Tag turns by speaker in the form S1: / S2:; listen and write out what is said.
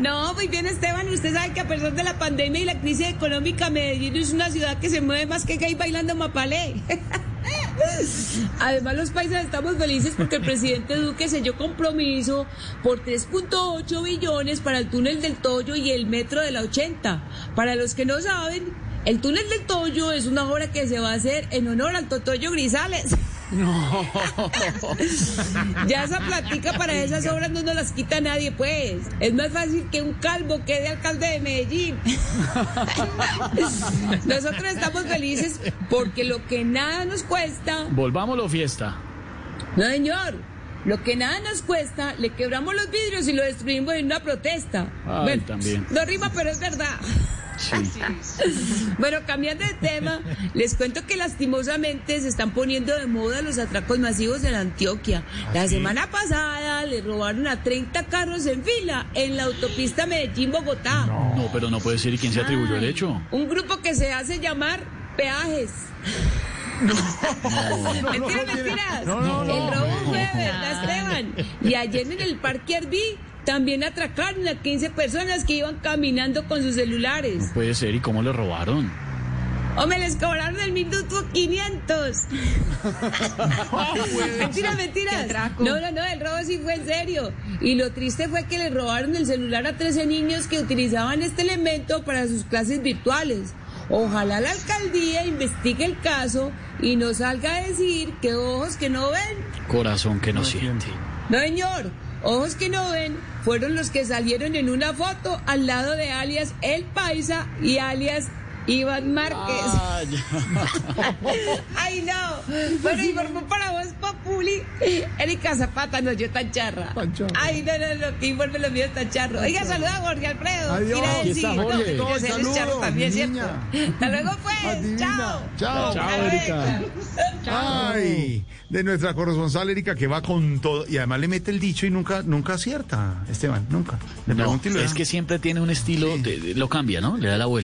S1: No, muy bien Esteban. Usted sabe que a pesar de la pandemia y la crisis económica, Medellín es una ciudad que se mueve más que gay bailando mapalé. Además, los países estamos felices porque el presidente Duque selló compromiso por 3.8 billones para el túnel del Toyo y el metro de la 80. Para los que no saben, el túnel del Toyo es una obra que se va a hacer en honor al Totoyo Grisales. No. ya esa platica para esas obras no nos las quita nadie, pues. Es más fácil que un calvo quede alcalde de Medellín. Nosotros estamos felices porque lo que nada nos cuesta.
S2: Volvámoslo fiesta.
S1: No, señor. Lo que nada nos cuesta, le quebramos los vidrios y lo destruimos en una protesta.
S2: Ay, bueno, también.
S1: No rima, pero es verdad. Bueno, cambiando de tema, les cuento que lastimosamente se están poniendo de moda los atracos masivos en Antioquia. La semana pasada le robaron a 30 carros en fila en la autopista Medellín-Bogotá.
S2: No. pero no puede ser. ¿Y quién se atribuyó el hecho?
S1: Un grupo que se hace llamar peajes. No, mentiras, mentiras. el robo fue verdad, Esteban. Y ayer en el Parque Arví también atracaron a 15 personas que iban caminando con sus celulares.
S2: No puede ser, ¿y cómo le robaron?
S1: O me les cobraron el minuto 500. mentiras, mentiras. No, no, no, el robo sí fue en serio. Y lo triste fue que le robaron el celular a 13 niños que utilizaban este elemento para sus clases virtuales. Ojalá la alcaldía investigue el caso y nos salga a decir que ojos que no ven.
S2: Corazón que no siente.
S1: No, señor. Ojos que no ven fueron los que salieron en una foto al lado de alias El Paisa y alias Iván Márquez. Ay, no. Bueno, informó para vos, Populi. Erika Zapata no yo tan charra. Ay, no, no, no, que informe lo mío tan charro. Oiga, saluda a Jorge Alfredo.
S2: Adiós. Aquí está Jorge.
S1: No, que se charro también, ¿cierto? Hasta luego, pues. Chao.
S3: Chao.
S2: Chao, Erika.
S3: Ay, de nuestra corresponsal Erika que va con todo y además le mete el dicho y nunca nunca acierta, Esteban, nunca. Le
S2: no, es que siempre tiene un estilo, de, de, lo cambia, ¿no? Le da la vuelta.